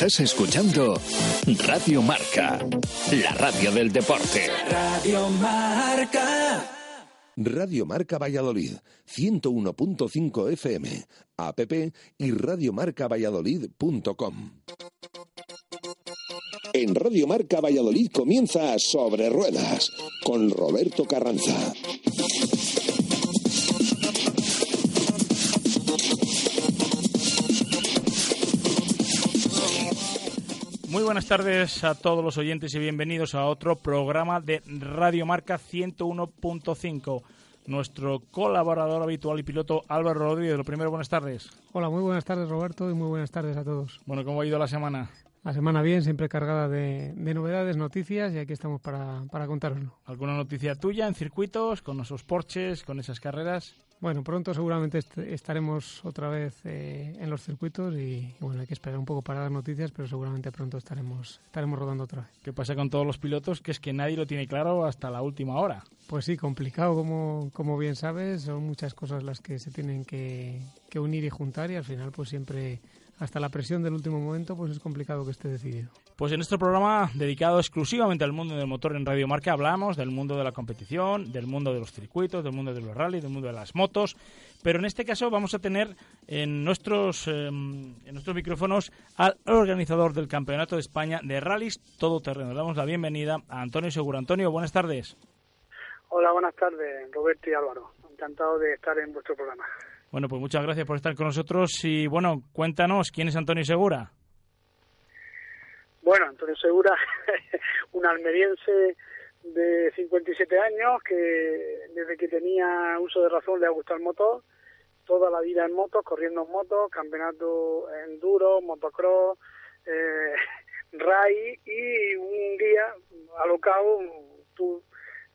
Estás escuchando Radio Marca, la radio del deporte. Radio Marca. Radio Marca Valladolid, 101.5 FM, app y radiomarcavalladolid.com. En Radio Marca Valladolid comienza Sobre Ruedas con Roberto Carranza. Buenas tardes a todos los oyentes y bienvenidos a otro programa de Radio Marca 101.5. Nuestro colaborador habitual y piloto Álvaro Rodríguez. Lo primero, buenas tardes. Hola, muy buenas tardes Roberto y muy buenas tardes a todos. Bueno, ¿cómo ha ido la semana? La semana bien, siempre cargada de, novedades, noticias y aquí estamos para, para. ¿Alguna noticia tuya en circuitos, con esos porches, con esas carreras? Bueno, pronto seguramente estaremos otra vez eh, en los circuitos y, bueno, hay que esperar un poco para dar noticias, pero seguramente pronto estaremos, estaremos rodando otra vez. ¿Qué pasa con todos los pilotos? Que es que nadie lo tiene claro hasta la última hora. Pues sí, complicado, como, como bien sabes, son muchas cosas las que se tienen que, que unir y juntar y al final pues siempre hasta la presión del último momento, pues es complicado que esté decidido. Pues en nuestro programa dedicado exclusivamente al mundo del motor en Radio Marca hablamos del mundo de la competición, del mundo de los circuitos, del mundo de los rallies, del mundo de las motos, pero en este caso vamos a tener en nuestros, em, en nuestros micrófonos al organizador del Campeonato de España de Rallys Todoterreno. Le damos la bienvenida a Antonio Seguro. Antonio, buenas tardes. Hola, buenas tardes, Roberto y Álvaro. Encantado de estar en vuestro programa. Bueno, pues muchas gracias por estar con nosotros y bueno, cuéntanos, ¿quién es Antonio Segura? Bueno, Antonio Segura, un almeriense de 57 años que desde que tenía uso de razón le ha gustado el motor, toda la vida en motos, corriendo en motos, campeonato enduro, motocross, eh, ray y un día alocado tú,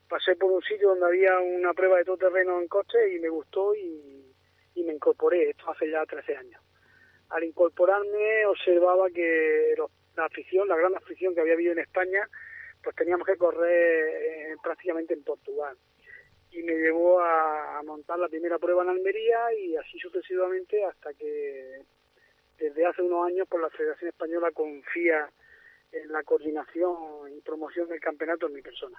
pasé por un sitio donde había una prueba de todo terreno en coche y me gustó y y me incorporé, esto hace ya 13 años. Al incorporarme observaba que la afición, la gran afición que había habido en España, pues teníamos que correr eh, prácticamente en Portugal. Y me llevó a, montar la primera prueba en Almería y así sucesivamente hasta que desde hace unos años por pues, la Federación Española confía en la coordinación y promoción del campeonato en mi persona.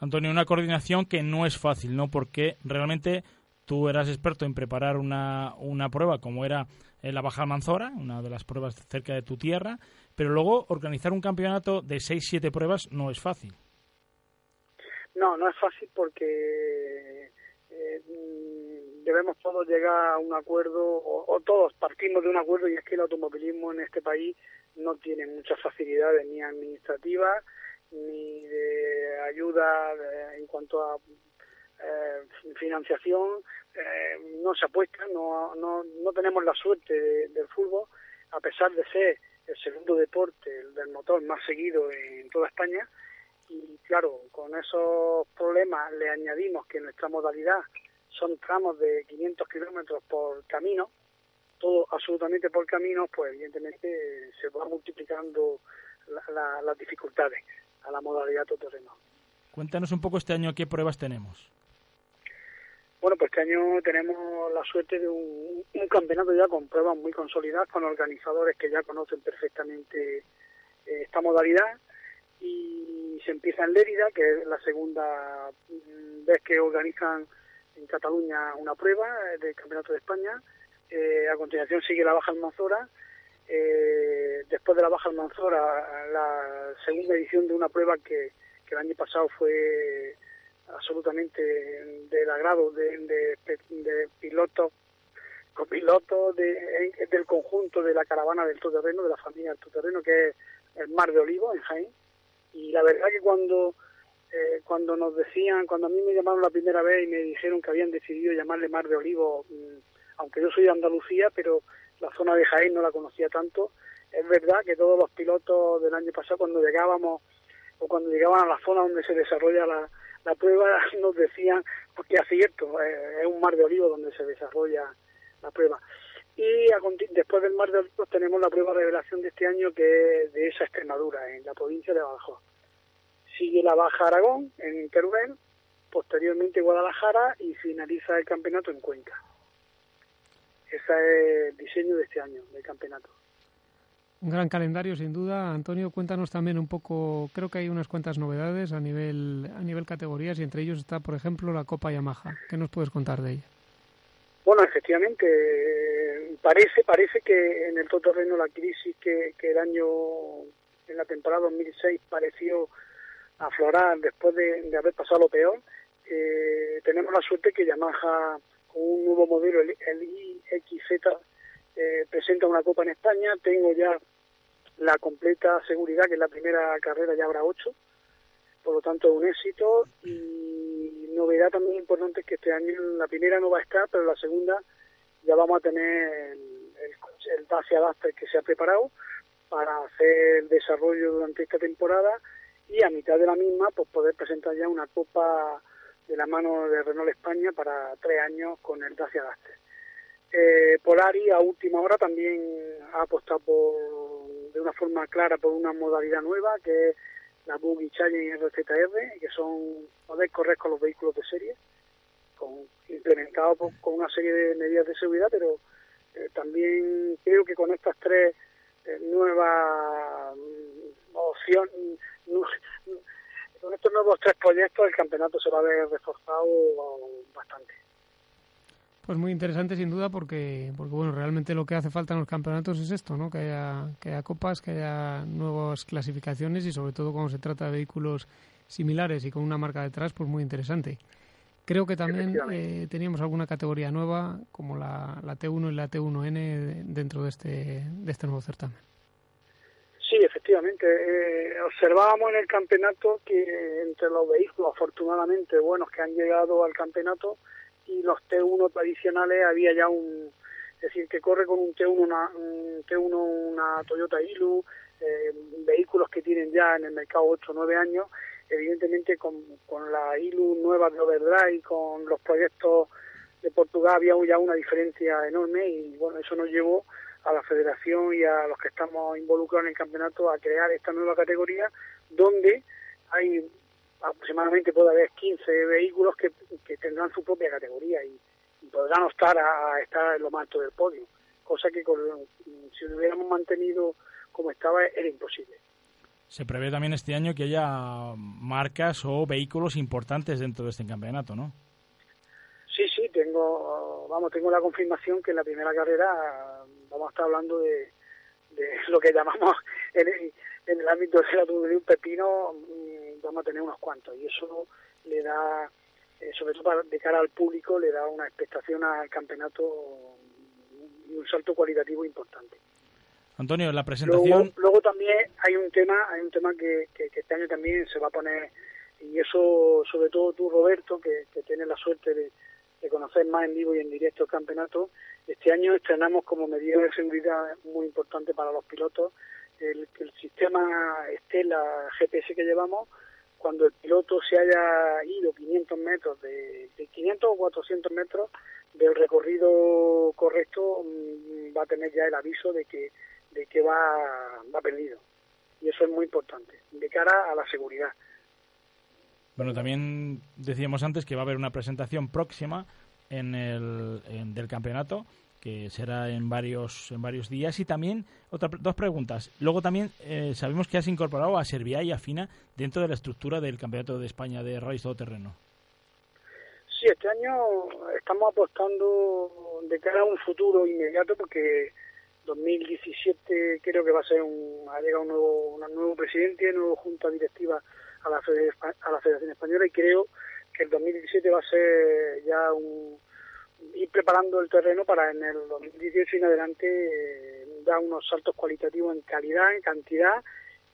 Antonio, una coordinación que no es fácil, ¿no? Porque realmente tú eras experto en preparar una, una prueba como era la Baja Manzora, una de las pruebas cerca de tu tierra, pero luego organizar un campeonato de 6-7 pruebas no es fácil. No, no es fácil porque eh, debemos todos llegar a un acuerdo, o, todos partimos de un acuerdo, y es que el automovilismo en este país no tiene muchas facilidades ni administrativas ni de ayuda eh, en cuanto a eh, financiación, eh, no se apuesta, no, no, no tenemos la suerte del fútbol, a pesar de ser el segundo deporte del motor más seguido en toda España. Y claro, con esos problemas le añadimos que nuestra modalidad son tramos de 500 kilómetros por camino, todo absolutamente por camino, pues evidentemente se va multiplicando las dificultades a la modalidad todoterreno. Cuéntanos un poco este año qué pruebas tenemos. Bueno, pues este año tenemos la suerte de un, campeonato ya con pruebas muy consolidadas, con organizadores que ya conocen perfectamente eh, esta modalidad y se empieza en Lérida, que es la segunda mm, vez que organizan en Cataluña una prueba eh, del Campeonato de España. Eh, a continuación sigue la Baja Almanzora. después de la Baja Almanzora, la segunda edición de una prueba que el año pasado fue absolutamente del agrado de, de, pilotos, copilotos de, del conjunto de la caravana del todoterreno, de la familia del todoterreno, que es el Mar de Olivo en Jaén. Y la verdad que cuando eh, cuando nos decían, cuando a mí me llamaron la primera vez y me dijeron que habían decidido llamarle Mar de Olivo, mm, aunque yo soy de Andalucía, pero la zona de Jaén no la conocía tanto, es verdad que todos los pilotos del año pasado cuando llegábamos o cuando llegaban a la zona donde se desarrolla la, la prueba nos decían, porque es cierto, eh, es un mar de olivos donde se desarrolla la prueba. Y después del mar de olivos tenemos la prueba revelación de este año que es de esa Extremadura, en la provincia de Badajoz. Sigue la Baja Aragón, en Teruel, posteriormente Guadalajara y finaliza el campeonato en Cuenca. Ese es el diseño de este año, del campeonato. Un gran calendario, sin duda. Antonio, cuéntanos también un poco, creo que hay unas cuantas novedades a nivel, a nivel categorías y entre ellos está, por ejemplo, la Copa Yamaha. ¿Qué nos puedes contar de ella? Bueno, efectivamente, parece parece que en el todoterreno la crisis que, el año, en la temporada 2006 pareció aflorar después de, haber pasado lo peor, eh, tenemos la suerte que Yamaha con un nuevo modelo, el, el IXZ, eh, presenta una copa en España, tengo ya la completa seguridad que en la primera carrera ya habrá ocho, por lo tanto un éxito y novedad también importante es que este año la primera no va a estar, pero la segunda ya vamos a tener el, el, Dacia Duster que se ha preparado para hacer el desarrollo durante esta temporada y a mitad de la misma pues poder presentar ya una copa de la mano de Renault España para tres años con el Dacia Duster. Eh, Polari a última hora también ha apostado por, de una forma clara por una modalidad nueva que es la Buggy Challenge RZR, que son poder correr con los vehículos de serie, con, implementado con una serie de medidas de seguridad, pero eh, también creo que con estas tres eh, nuevas mm, opciones, con estos nuevos tres proyectos el campeonato se va a ver reforzado bastante. Pues muy interesante sin duda porque, porque bueno, realmente lo que hace falta en los campeonatos es esto, ¿no? Que haya, que haya copas, que haya nuevas clasificaciones y sobre todo cuando se trata de vehículos similares y con una marca detrás, pues muy interesante. Creo que también eh, teníamos alguna categoría nueva como la, la T1 y la T1N dentro de este, de este nuevo certamen. Sí, efectivamente. Eh, observábamos en el campeonato que entre los vehículos afortunadamente buenos que han llegado al campeonato, y los T1 tradicionales había ya un, es decir, que corre con un T1 una, un T1 una Toyota Ilu, eh, vehículos que tienen ya en el mercado 8 o 9 años, evidentemente con, con la Ilu nueva de Overdrive, con los proyectos de Portugal había ya una diferencia enorme y bueno, eso nos llevó a la federación y a los que estamos involucrados en el campeonato a crear esta nueva categoría donde hay aproximadamente puede haber 15 vehículos que, tendrán su propia categoría y, podrán optar a, estar en lo más alto del podio, cosa que si lo hubiéramos mantenido como estaba era imposible. Se prevé también este año que haya marcas o vehículos importantes dentro de este campeonato, ¿no? Sí, sí, tengo, vamos, tengo la confirmación que en la primera carrera vamos a estar hablando de, de lo que llamamos ámbito de la de un pepino vamos a tener unos cuantos y eso le da, eh, sobre todo de cara al público, le da una expectación al campeonato y un salto cualitativo importante. Antonio, la presentación. Luego, también hay un tema, hay un tema que, que, este año también se va a poner y eso sobre todo tú Roberto que, que tienes la suerte de, de conocer más en vivo y en directo el campeonato. Este año estrenamos como medida de seguridad muy importante para los pilotos el, el sistema Estela GPS que llevamos cuando el piloto se haya ido 500 metros, de, 500 o 400 metros del recorrido correcto, mm, va a tener ya el aviso de que, de que va, va perdido. Y eso es muy importante, de cara a la seguridad. Bueno, también decíamos antes que va a haber una presentación próxima en el, del campeonato que será en varios en varios días. Y también otra, dos preguntas. Luego también eh, sabemos que has incorporado a Servia y a Fina dentro de la estructura del campeonato de España de rally terreno. Sí este año estamos apostando de cara a un futuro inmediato porque 2017 creo que va a ser un ha llegado un nuevo un nuevo presidente nueva junta directiva a la a la Federación Española y creo que el 2017 va a ser ya un ir preparando el terreno para en el 2018 y en adelante eh, dar unos saltos cualitativos en calidad, en cantidad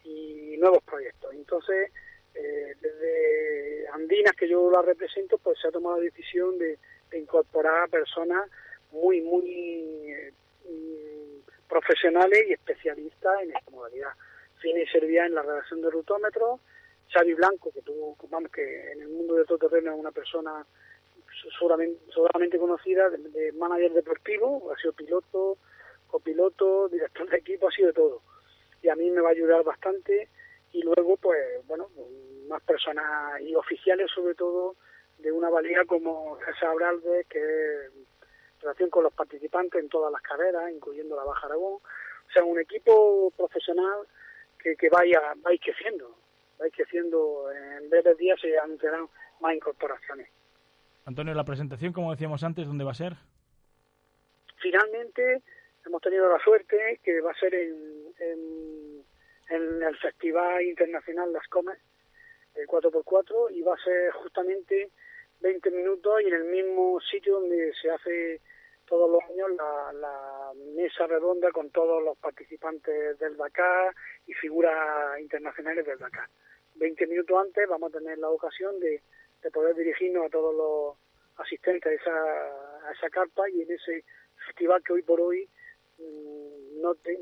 y nuevos proyectos. Entonces, eh, desde Andinas, que yo la represento, pues se ha tomado la decisión de, incorporar a personas muy, muy eh, profesionales y especialistas en esta modalidad. Fine servía en la redacción de rutómetros, Xavi Blanco, que tú, vamos, que en el mundo del terreno es una persona solamente, conocida de, manager deportivo, ha sido piloto, copiloto, director de equipo, ha sido todo. Y a mí me va a ayudar bastante y luego, pues, bueno, más personas y oficiales sobre todo de una valía como César Abralde, que es relación con los participantes en todas las carreras, incluyendo la Baja Aragón, O sea, un equipo profesional que, que vaya, vais creciendo, vais creciendo. En breves días se anunciarán más incorporaciones. Antonio, la presentación, como decíamos antes, ¿dónde va a ser? Finalmente, hemos tenido la suerte que va a ser en, el Festival Internacional Las Comes, el 4x4, y va a ser justamente 20 minutos y en el mismo sitio donde se hace todos los años la, la mesa redonda con todos los participantes del Dakar y figuras internacionales del Dakar. 20 minutos antes vamos a tener la ocasión de, de poder dirigirnos a todos los asistentes a esa, a esa carpa y en ese festival que hoy por hoy mmm, no te,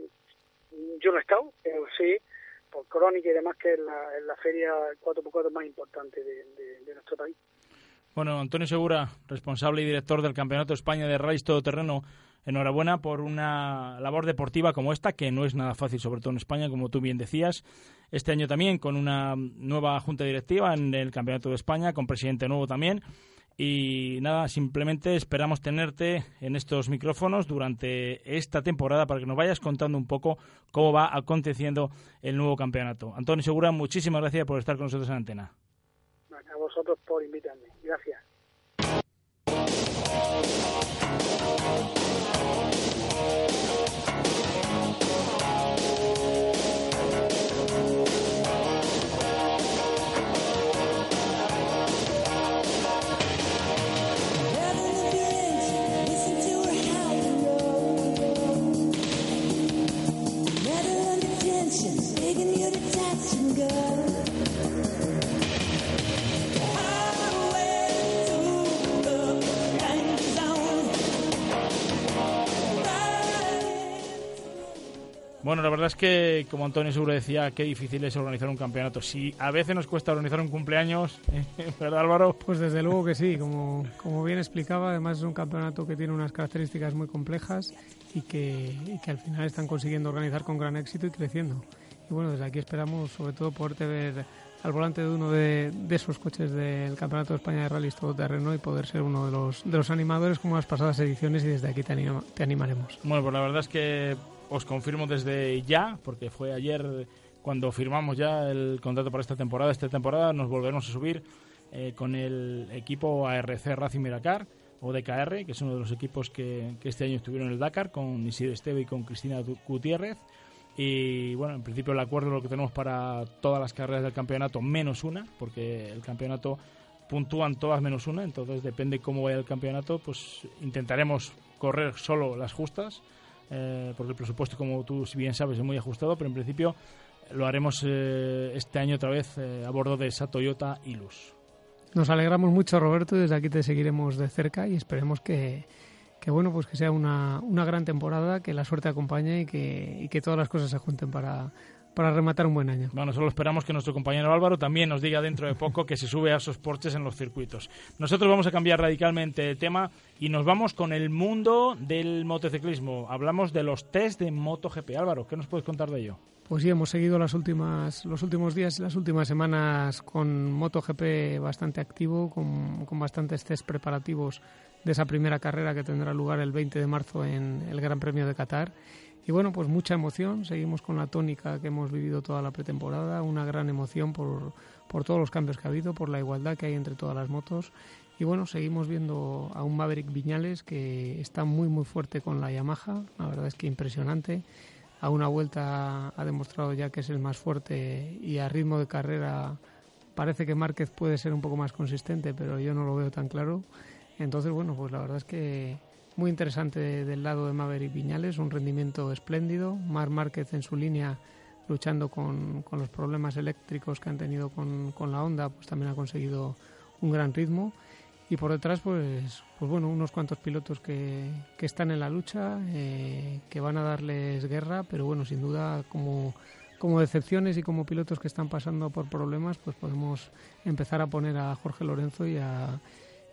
yo no he estado, pero sé por crónica y demás que es la, es la feria 4x4 más importante de, nuestro país. Bueno, Antonio Segura, responsable y director del Campeonato España de Rallys Todoterreno, enhorabuena por una labor deportiva como esta, que no es nada fácil, sobre todo en España, como tú bien decías. Este año también con una nueva junta directiva en el Campeonato de España, con presidente nuevo también. Y nada, simplemente esperamos tenerte en estos micrófonos durante esta temporada para que nos vayas contando un poco cómo va aconteciendo el nuevo campeonato. Antonio Segura, muchísimas gracias por estar con nosotros en antena. A vosotros por invitarme. Gracias. Bueno, la verdad es que, como Antonio Seguro decía, qué difícil es organizar un campeonato. Si a veces nos cuesta organizar un cumpleaños, ¿verdad Álvaro? Pues desde luego que sí, como, como bien explicaba, además es un campeonato que tiene unas características muy complejas y que, y que al final están consiguiendo organizar con gran éxito y creciendo. Y bueno, desde aquí esperamos sobre todo poderte ver al volante de uno de, de esos coches del Campeonato de España de Rallys Todoterreno y poder ser uno de los, de los animadores como las pasadas ediciones y desde aquí te, anima, te animaremos. Bueno, pues la verdad es que os confirmo desde ya, porque fue ayer cuando firmamos ya el contrato para esta temporada. Esta temporada nos volveremos a subir eh, con el equipo ARC Racing Miracar o DKR, que es uno de los equipos que, que, este año estuvieron en el Dakar con Isidro Esteve y con Cristina Gutiérrez. Y bueno, en principio el acuerdo lo que tenemos para todas las carreras del campeonato, menos una, porque el campeonato puntúan todas menos una, entonces depende cómo vaya el campeonato, pues intentaremos correr solo las justas eh, porque el presupuesto, como tú bien sabes, es muy ajustado, pero en principio lo haremos eh, este año otra vez eh, a bordo de esa Toyota Ilus. Nos alegramos mucho, Roberto, desde aquí te seguiremos de cerca y esperemos que, que bueno, pues que sea una, una gran temporada, que la suerte acompañe y que, y que todas las cosas se junten para, para rematar un buen año. Bueno, solo esperamos que nuestro compañero Álvaro también nos diga dentro de poco que se sube a esos porches en los circuitos. Nosotros vamos a cambiar radicalmente de tema y nos vamos con el mundo del motociclismo. Hablamos de los test de MotoGP. Álvaro, ¿qué nos puedes contar de ello? Pues sí, hemos seguido las últimas, los últimos días y las últimas semanas con MotoGP bastante activo, con, con bastantes test preparativos de esa primera carrera que tendrá lugar el 20 de marzo en el Gran Premio de Qatar. Y bueno, pues mucha emoción, seguimos con la tónica que hemos vivido toda la pretemporada, una gran emoción por, por todos los cambios que ha habido, por la igualdad que hay entre todas las motos. Y bueno, seguimos viendo a un Maverick Viñales que está muy muy fuerte con la Yamaha, la verdad es que impresionante. A una vuelta ha demostrado ya que es el más fuerte y a ritmo de carrera parece que Márquez puede ser un poco más consistente, pero yo no lo veo tan claro. Entonces, bueno, pues la verdad es que muy interesante del lado de Maverick Viñales, un rendimiento espléndido. Mar Márquez en su línea luchando con, con, los problemas eléctricos que han tenido con, con, la Honda, pues también ha conseguido un gran ritmo. Y por detrás, pues, pues bueno, unos cuantos pilotos que, que están en la lucha, eh, que van a darles guerra, pero bueno, sin duda como, como decepciones y como pilotos que están pasando por problemas, pues podemos empezar a poner a Jorge Lorenzo y a,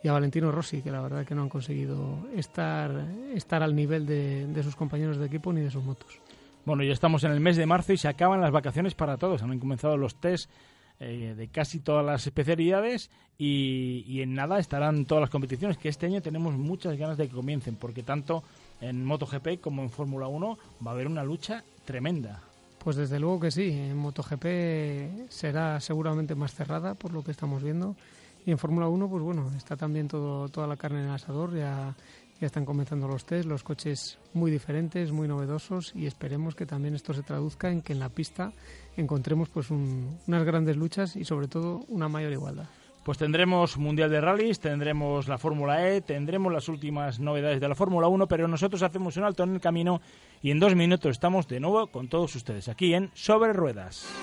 y a Valentino Rossi, que la verdad que no han conseguido estar, estar al nivel de, de, sus compañeros de equipo ni de sus motos. Bueno, ya estamos en el mes de marzo y se acaban las vacaciones para todos. Han comenzado los test eh, de casi todas las especialidades y, y, en nada estarán todas las competiciones, que este año tenemos muchas ganas de que comiencen, porque tanto en MotoGP como en Fórmula 1 va a haber una lucha tremenda. Pues desde luego que sí, en MotoGP será seguramente más cerrada por lo que estamos viendo y en Fórmula 1 pues bueno, está también todo, toda la carne en el asador, ya, ya están comenzando los test, los coches muy diferentes, muy novedosos y esperemos que también esto se traduzca en que en la pista encontremos pues unas grandes luchas y sobre todo una mayor igualdad. Pues tendremos Mundial de Rallys, tendremos la Fórmula E, tendremos las últimas novedades de la Fórmula 1, pero nosotros hacemos un alto en el camino y en dos minutos estamos de nuevo con todos ustedes aquí en Sobre Ruedas.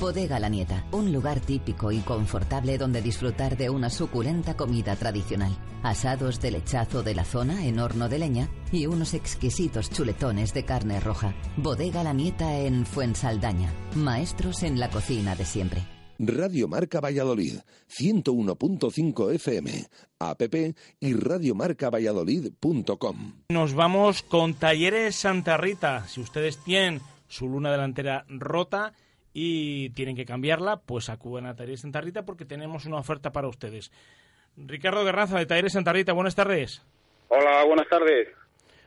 Bodega La Nieta, un lugar típico y confortable donde disfrutar de una suculenta comida tradicional. Asados de lechazo de la zona en horno de leña y unos exquisitos chuletones de carne roja. Bodega La Nieta en Fuensaldaña. Maestros en la cocina de siempre. Radio Marca Valladolid, 101.5 FM, app y radiomarcavalladolid.com. Nos vamos con Talleres Santa Rita. Si ustedes tienen su luna delantera rota, y tienen que cambiarla, pues acudan a Talleres Santa Rita porque tenemos una oferta para ustedes. Ricardo Guerraza de Talleres Santa Rita, buenas tardes. Hola, buenas tardes.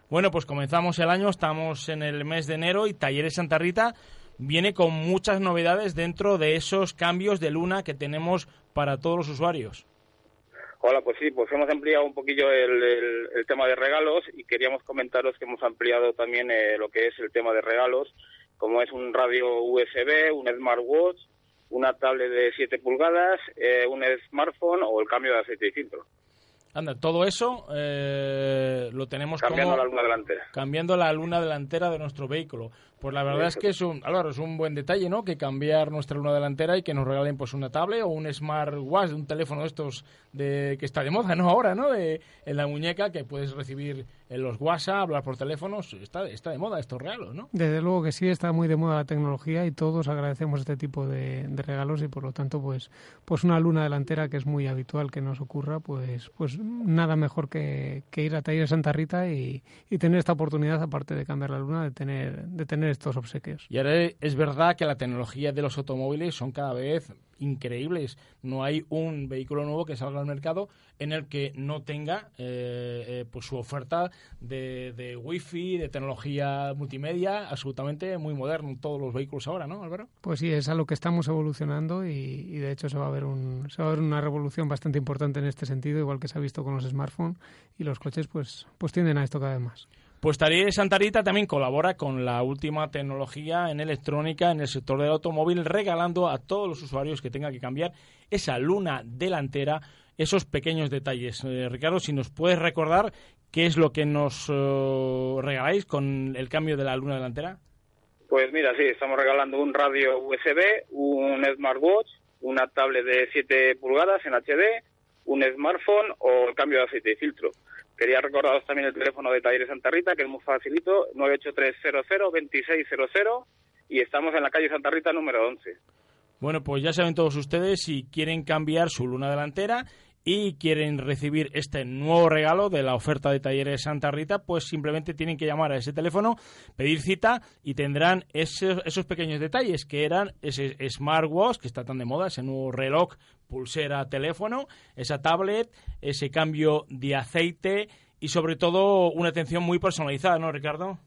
Bueno, pues comenzamos el año, estamos en el mes de enero y Talleres Santa Rita viene con muchas novedades dentro de esos cambios de luna que tenemos para todos los usuarios. Hola, pues sí, pues hemos ampliado un poquillo el, tema de regalos y queríamos comentaros que hemos ampliado también eh, lo que es el tema de regalos como es un radio USB, un smartwatch, una tablet de 7 pulgadas, eh, un smartphone o el cambio de aceite y filtro. Anda, todo eso eh, lo tenemos cambiando la luna delantera. Cambiando la luna delantera de nuestro vehículo. Pues la verdad es que es un, Álvaro, es un buen detalle, ¿no? Que cambiar nuestra luna delantera y que nos regalen pues una tablet o un smartwatch, un teléfono de estos de que está de moda, ¿no? Ahora, ¿no? De, en la muñeca que puedes recibir en los WhatsApp, hablar por teléfonos, está, está de moda estos regalos, ¿no? Desde luego que sí, está muy de moda la tecnología y todos agradecemos este tipo de, regalos y por lo tanto, pues, pues una luna delantera que es muy habitual que nos ocurra, pues, pues nada mejor que, ir a Taller Santa Rita y, y tener esta oportunidad, aparte de cambiar la luna, de tener, de tener estos obsequios. Y ahora es verdad que la tecnología de los automóviles son cada vez increíbles. No hay un vehículo nuevo que salga al mercado en el que no tenga eh, eh, pues su oferta de, de wifi, de tecnología multimedia, absolutamente muy moderno. Todos los vehículos ahora, ¿no, Álvaro? Pues sí, es a lo que estamos evolucionando y, de hecho se va a ver un, se va a ver una revolución bastante importante en este sentido, igual que se ha visto con los smartphones y los coches, pues, pues tienden a esto cada vez más. Pues Santa Santarita también colabora con la última tecnología en electrónica en el sector del automóvil, regalando a todos los usuarios que tengan que cambiar esa luna delantera esos pequeños detalles. Eh, Ricardo, si nos puedes recordar qué es lo que nos eh, regaláis con el cambio de la luna delantera. Pues mira, sí, estamos regalando un radio USB, un smartwatch, una tablet de 7 pulgadas en HD, un smartphone o el cambio de aceite y filtro. Quería recordaros también el teléfono de Talleres Santa Rita, que es muy facilito, 983002600 y estamos en la calle Santa Rita número 11. Bueno, pues ya saben todos ustedes si quieren cambiar su luna delantera y quieren recibir este nuevo regalo de la oferta de Talleres Santa Rita, pues simplemente tienen que llamar a ese teléfono, pedir cita y tendrán esos, esos pequeños detalles que eran ese smartwatch que está tan de moda, ese nuevo reloj, pulsera, teléfono, esa tablet, ese cambio de aceite y sobre todo una atención muy personalizada, ¿no, Ricardo?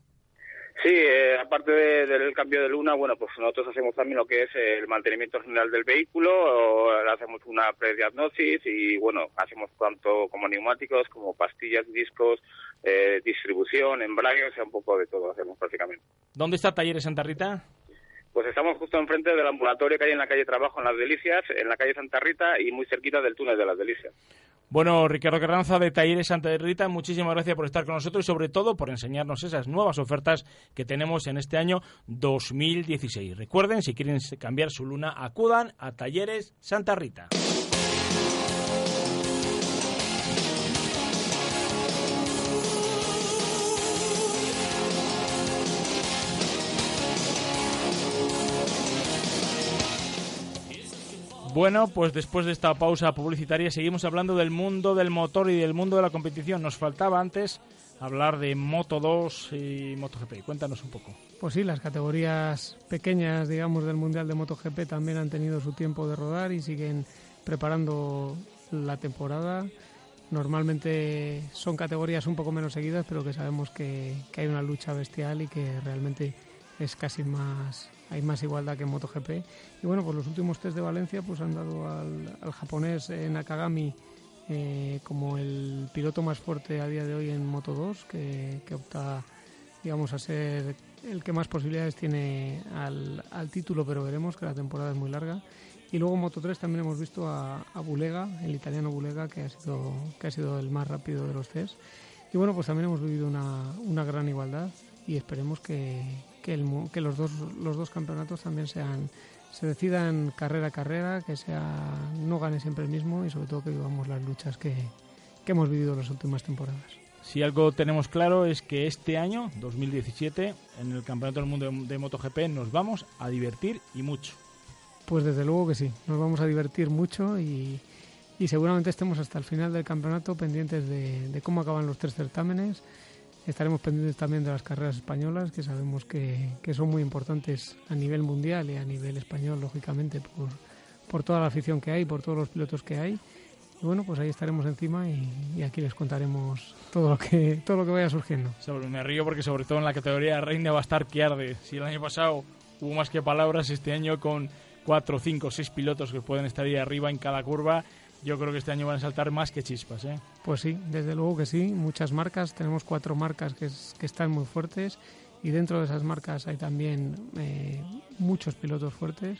Sí, eh, aparte del cambio de luna, bueno, pues nosotros hacemos también lo que es el mantenimiento general del vehículo, hacemos una prediagnosis y, bueno, hacemos tanto como neumáticos, como pastillas, discos, eh, distribución, embrague, o sea, un poco de todo hacemos prácticamente. ¿Dónde está Talleres Santa Rita? Pues estamos justo enfrente del ambulatorio que hay en la calle Trabajo en Las Delicias, en la calle Santa Rita y muy cerquita del túnel de Las Delicias. Bueno, Ricardo Carranza de Talleres Santa Rita, muchísimas gracias por estar con nosotros y sobre todo por enseñarnos esas nuevas ofertas que tenemos en este año 2016. Recuerden, si quieren cambiar su luna, acudan a Talleres Santa Rita. Bueno, pues después de esta pausa publicitaria seguimos hablando del mundo del motor y del mundo de la competición. Nos faltaba antes hablar de Moto 2 y MotoGP. Cuéntanos un poco. Pues sí, las categorías pequeñas, digamos, del Mundial de MotoGP también han tenido su tiempo de rodar y siguen preparando la temporada. Normalmente son categorías un poco menos seguidas, pero que sabemos que, que hay una lucha bestial y que realmente es casi más hay más igualdad que en MotoGP. Y bueno, pues los últimos test de Valencia pues han dado al, japonés eh, Nakagami eh, como el piloto más fuerte a día de hoy en Moto 2, que, opta digamos a ser el que más posibilidades tiene al, título, pero veremos que la temporada es muy larga. Y luego en Moto 3 también hemos visto a, Bulega, el italiano Bulega, que ha sido, que ha sido el más rápido de los test. Y bueno, pues también hemos vivido una, una gran igualdad y esperemos que, que, los, dos, los dos campeonatos también sean se decidan carrera a carrera, que sea no gane siempre el mismo y sobre todo que vivamos las luchas que, que hemos vivido las últimas temporadas. Si algo tenemos claro es que este año, 2017, en el Campeonato del Mundo de, MotoGP nos vamos a divertir y mucho. Pues desde luego que sí, nos vamos a divertir mucho y, y seguramente estemos hasta el final del campeonato pendientes de, de cómo acaban los tres certámenes, Estaremos pendientes también de las carreras españolas, que sabemos que, son muy importantes a nivel mundial y a nivel español, lógicamente, por, por toda la afición que hay, por todos los pilotos que hay. Y bueno, pues ahí estaremos encima y, aquí les contaremos todo lo que todo lo que vaya surgiendo. me río porque sobre todo en la categoría reina va a estar que arde. Si el año pasado hubo más que palabras, este año con cuatro, cinco, seis pilotos que pueden estar ahí arriba en cada curva, yo creo que este año van a saltar más que chispas. ¿eh? Pues sí, desde luego que sí. Muchas marcas, tenemos cuatro marcas que, que están muy fuertes y dentro de esas marcas hay también eh, muchos pilotos fuertes.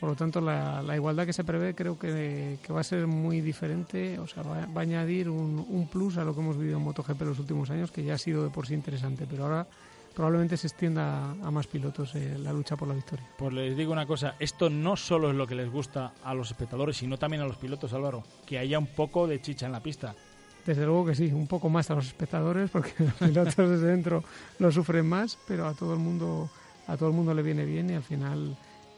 Por lo tanto, la, la igualdad que se prevé creo que, que, va a ser muy diferente, o sea, va, va a añadir un, un, plus a lo que hemos vivido en MotoGP los últimos años, que ya ha sido de por sí interesante, pero ahora probablemente se extienda a más pilotos eh, la lucha por la victoria. Pues les digo una cosa, esto no solo es lo que les gusta a los espectadores, sino también a los pilotos, Álvaro, que haya un poco de chicha en la pista. Desde luego que sí, un poco más a los espectadores, porque los pilotos desde dentro lo sufren más, pero a todo el mundo, a todo el mundo le viene bien y al final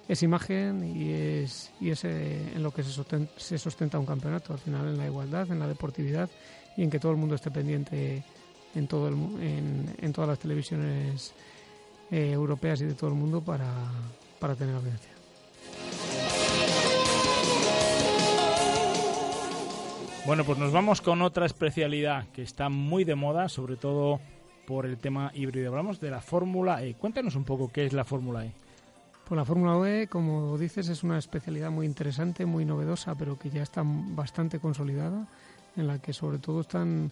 es imagen y es, y es eh, en lo que se se sustenta un campeonato, al final en la igualdad, en la deportividad y en que todo el mundo esté pendiente en, todo el, en, en todas las televisiones eh, europeas y de todo el mundo para, para tener audiencia. Bueno, pues nos vamos con otra especialidad que está muy de moda, sobre todo por el tema híbrido. Hablamos de la Fórmula E. Cuéntanos un poco qué es la Fórmula E. Pues la Fórmula E, como dices, es una especialidad muy interesante, muy novedosa, pero que ya está bastante consolidada, en la que sobre todo están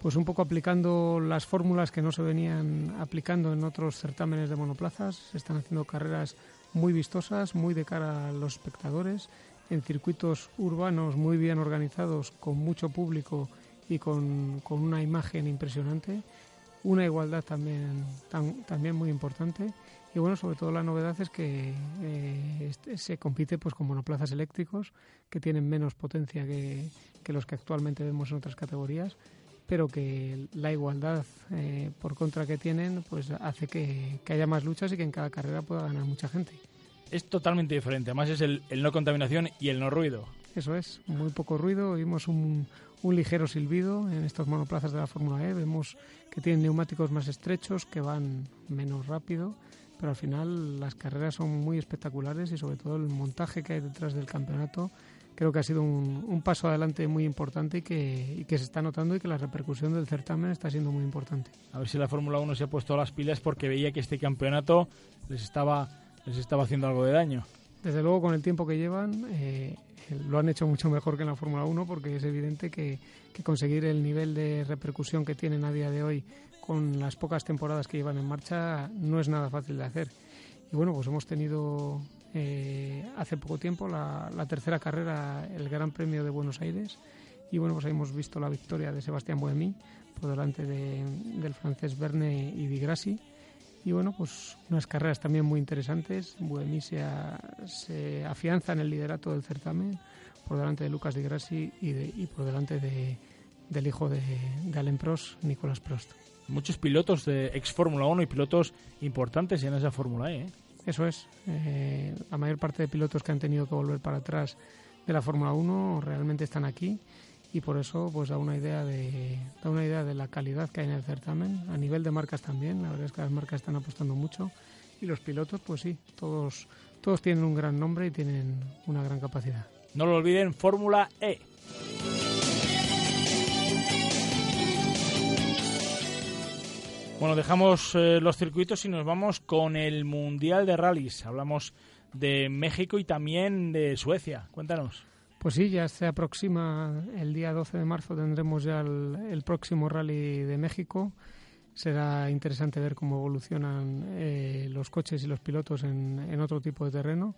pues un poco aplicando las fórmulas que no se venían aplicando en otros certámenes de monoplazas. Se están haciendo carreras muy vistosas, muy de cara a los espectadores, en circuitos urbanos muy bien organizados, con mucho público y con, una imagen impresionante. Una igualdad también, también muy importante. Y bueno, sobre todo la novedad es que eh, este, se compite pues con monoplazas eléctricos que tienen menos potencia que, que los que actualmente vemos en otras categorías pero que la igualdad eh, por contra que tienen pues hace que, haya más luchas y que en cada carrera pueda ganar mucha gente. Es totalmente diferente, además es el, no contaminación y el no ruido. Eso es, muy poco ruido, oímos un, un ligero silbido en estos monoplazas de la Fórmula E, vemos que tienen neumáticos más estrechos, que van menos rápido, pero al final las carreras son muy espectaculares y sobre todo el montaje que hay detrás del campeonato creo que ha sido un, paso adelante muy importante y que, se está notando y que la repercusión del certamen está siendo muy importante. A ver si la Fórmula 1 se ha puesto las pilas porque veía que este campeonato les estaba, les estaba haciendo algo de daño. Desde luego, con el tiempo que llevan, eh, lo han hecho mucho mejor que en la Fórmula 1 porque es evidente que, que conseguir el nivel de repercusión que tienen a día de hoy con las pocas temporadas que llevan en marcha no es nada fácil de hacer Y bueno, pues hemos tenido eh, hace poco tiempo la, tercera carrera, el Gran Premio de Buenos Aires. Y bueno, pues hemos visto la victoria de Sebastián Buemi por delante del francés Verne y Di Grassi. Y bueno, pues unas carreras también muy interesantes. Buemi se, afianza en el liderato del certamen por delante de Lucas Di Grassi y, por delante de, del hijo de, de Alain Prost, Nicolas Prost. Muchos pilotos de ex Fórmula 1 y pilotos importantes en esa Fórmula E. ¿eh? Eso es. Eh, la mayor parte de pilotos que han tenido que volver para atrás de la Fórmula 1 realmente están aquí y por eso pues da una idea de da una idea de la calidad que hay en el certamen. A nivel de marcas también la verdad es que las marcas están apostando mucho y los pilotos pues sí todos todos tienen un gran nombre y tienen una gran capacidad. No lo olviden Fórmula E Bueno, dejamos eh, los circuitos y nos vamos con el Mundial de Rallys. Hablamos de México y también de Suecia. Cuéntanos. Pues sí, ya se aproxima el día 12 de marzo, tendremos ya el, próximo rally de México. Será interesante ver cómo evolucionan eh, los coches y los pilotos en, otro tipo de terreno.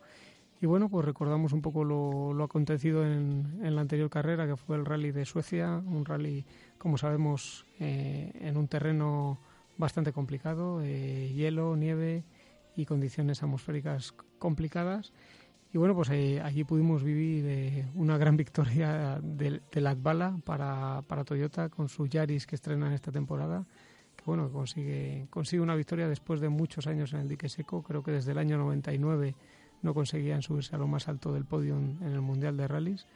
Y bueno, pues recordamos un poco lo, acontecido en, la anterior carrera, que fue el rally de Suecia, un rally, como sabemos, eh, en un terreno bastante complicado, eh, hielo, nieve y condiciones atmosféricas complicadas. Y bueno, pues eh, allí pudimos vivir eh, una gran victoria del, la Latvala para, para Toyota con su Yaris que estrena esta temporada. Que bueno, consigue, consigue una victoria después de muchos años en el dique seco. Creo que desde el año 99 no conseguían subirse a lo más alto del podio en el Mundial de Rallys.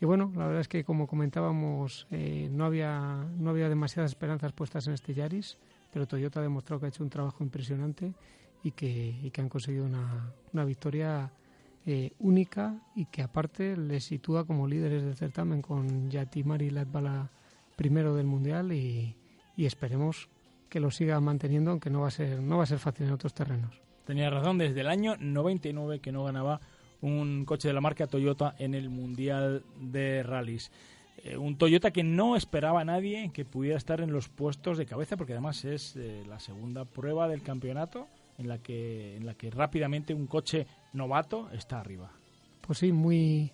Y bueno, la verdad es que como comentábamos, no, había, no había demasiadas esperanzas puestas en este Yaris pero Toyota ha demostrado que ha hecho un trabajo impresionante y que, y que han conseguido una, una victoria eh, única y que aparte les sitúa como líderes del certamen con Yatimari Latvala primero del mundial y, y, esperemos que lo siga manteniendo aunque no va a ser no va a ser fácil en otros terrenos. Tenía razón desde el año 99 que no ganaba un coche de la marca Toyota en el mundial de rallies. Eh, un Toyota que no esperaba a nadie que pudiera estar en los puestos de cabeza, porque además es eh, la segunda prueba del campeonato en la que en la que rápidamente un coche novato está arriba. Pues sí, muy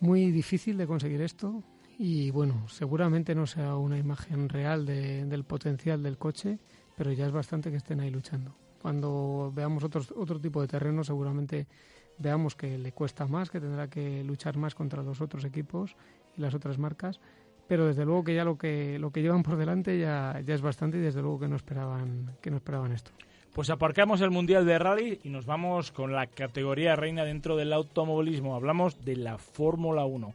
muy difícil de conseguir esto y bueno, seguramente no sea una imagen real del potencial del coche, pero ya es bastante que estén ahí luchando. Cuando veamos otros, otro tipo de terreno, seguramente veamos que le cuesta más, que tendrá que luchar más contra los otros equipos y las otras marcas, pero desde luego que ya lo que lo que llevan por delante ya, ya es bastante y desde luego que no esperaban que no esperaban esto. Pues aparcamos el Mundial de Rally y nos vamos con la categoría reina dentro del automovilismo. Hablamos de la Fórmula 1.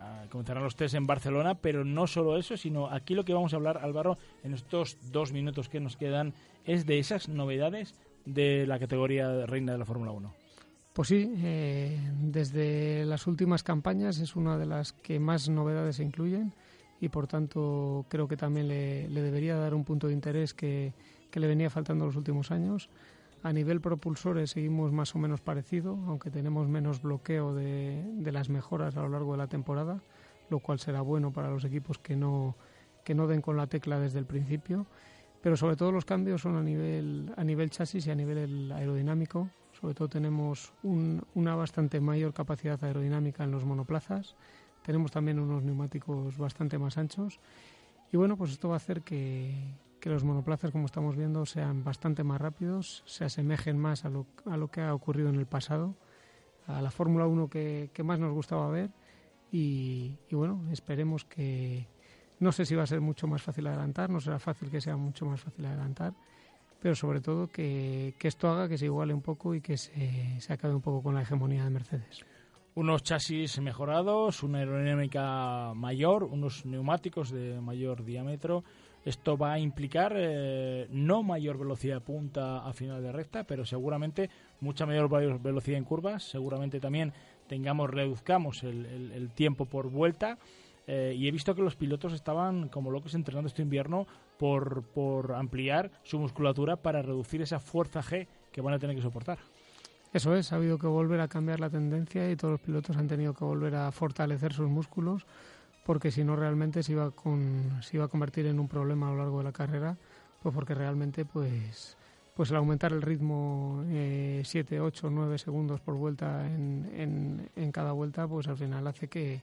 Ah, comenzarán los test en Barcelona, pero no solo eso, sino aquí lo que vamos a hablar, Álvaro, en estos dos minutos que nos quedan, es de esas novedades de la categoría reina de la Fórmula 1. Pues sí, eh, desde las últimas campañas es una de las que más novedades incluyen y por tanto creo que también le, debería dar un punto de interés que, le venía faltando en los últimos años. A nivel propulsores seguimos más o menos parecido, aunque tenemos menos bloqueo de, de, las mejoras a lo largo de la temporada, lo cual será bueno para los equipos que no, que no den con la tecla desde el principio. Pero sobre todo los cambios son a nivel, a nivel chasis y a nivel aerodinámico. Sobre todo tenemos una bastante mayor capacidad aerodinámica en los monoplazas. Tenemos también unos neumáticos bastante más anchos. Y bueno, pues esto va a hacer que, los monoplazas, como estamos viendo, sean bastante más rápidos, se asemejen más a lo, que ha ocurrido en el pasado, a la Fórmula 1 que, más nos gustaba ver. Y, bueno, esperemos que no sé si va a ser mucho más fácil adelantar, no será fácil que sea mucho más fácil adelantar, pero sobre todo que, esto haga que se iguale un poco y que se, se acabe un poco con la hegemonía de Mercedes unos chasis mejorados, una aerodinámica mayor, unos neumáticos de mayor diámetro. Esto va a implicar eh, no mayor velocidad de punta a final de recta, pero seguramente mucha mayor velocidad en curvas. Seguramente también tengamos, reduzcamos el tiempo por vuelta eh, y he visto que los pilotos estaban como locos entrenando este invierno por, por ampliar su musculatura para reducir esa fuerza G que van a tener que soportar. Eso es, ha habido que volver a cambiar la tendencia y todos los pilotos han tenido que volver a fortalecer sus músculos porque si no realmente se iba, con, se iba a convertir en un problema a lo largo de la carrera, pues porque realmente pues pues el aumentar el ritmo 7, 8, 9 segundos por vuelta en, en, en, cada vuelta, pues al final hace que,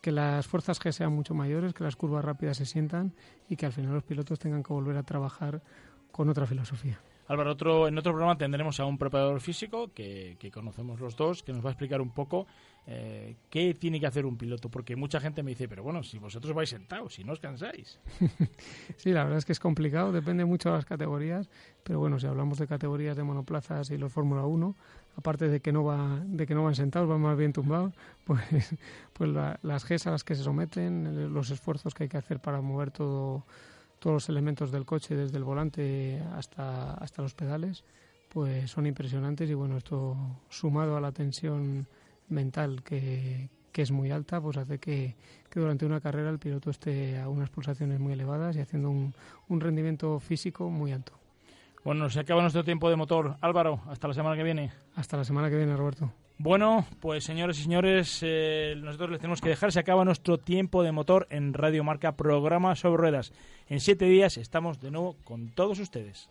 que las fuerzas G sean mucho mayores, que las curvas rápidas se sientan y que al final los pilotos tengan que volver a trabajar con otra filosofía. Álvaro, otro, en otro programa tendremos a un preparador físico que, que conocemos los dos, que nos va a explicar un poco eh, qué tiene que hacer un piloto, porque mucha gente me dice, pero bueno, si vosotros vais sentados, si no os cansáis. sí, la verdad es que es complicado, depende mucho de las categorías, pero bueno, si hablamos de categorías de monoplazas y los Fórmula 1, aparte de que no va de que no van sentados, van más bien tumbados, pues, pues las Gs a las que se someten, los esfuerzos que hay que hacer para mover todo todos los elementos del coche, desde el volante hasta, hasta los pedales, pues son impresionantes y bueno, esto sumado a la tensión mental que, que es muy alta, pues hace que, que, durante una carrera el piloto esté a unas pulsaciones muy elevadas y haciendo un, un rendimiento físico muy alto. Bueno, se acaba nuestro tiempo de motor. Álvaro, hasta la semana que viene. Hasta la semana que viene, Roberto. Bueno, pues señores y señores, eh, nosotros les tenemos que dejar. Se acaba nuestro tiempo de motor en Radio Marca, programa sobre ruedas. En siete días estamos de nuevo con todos ustedes.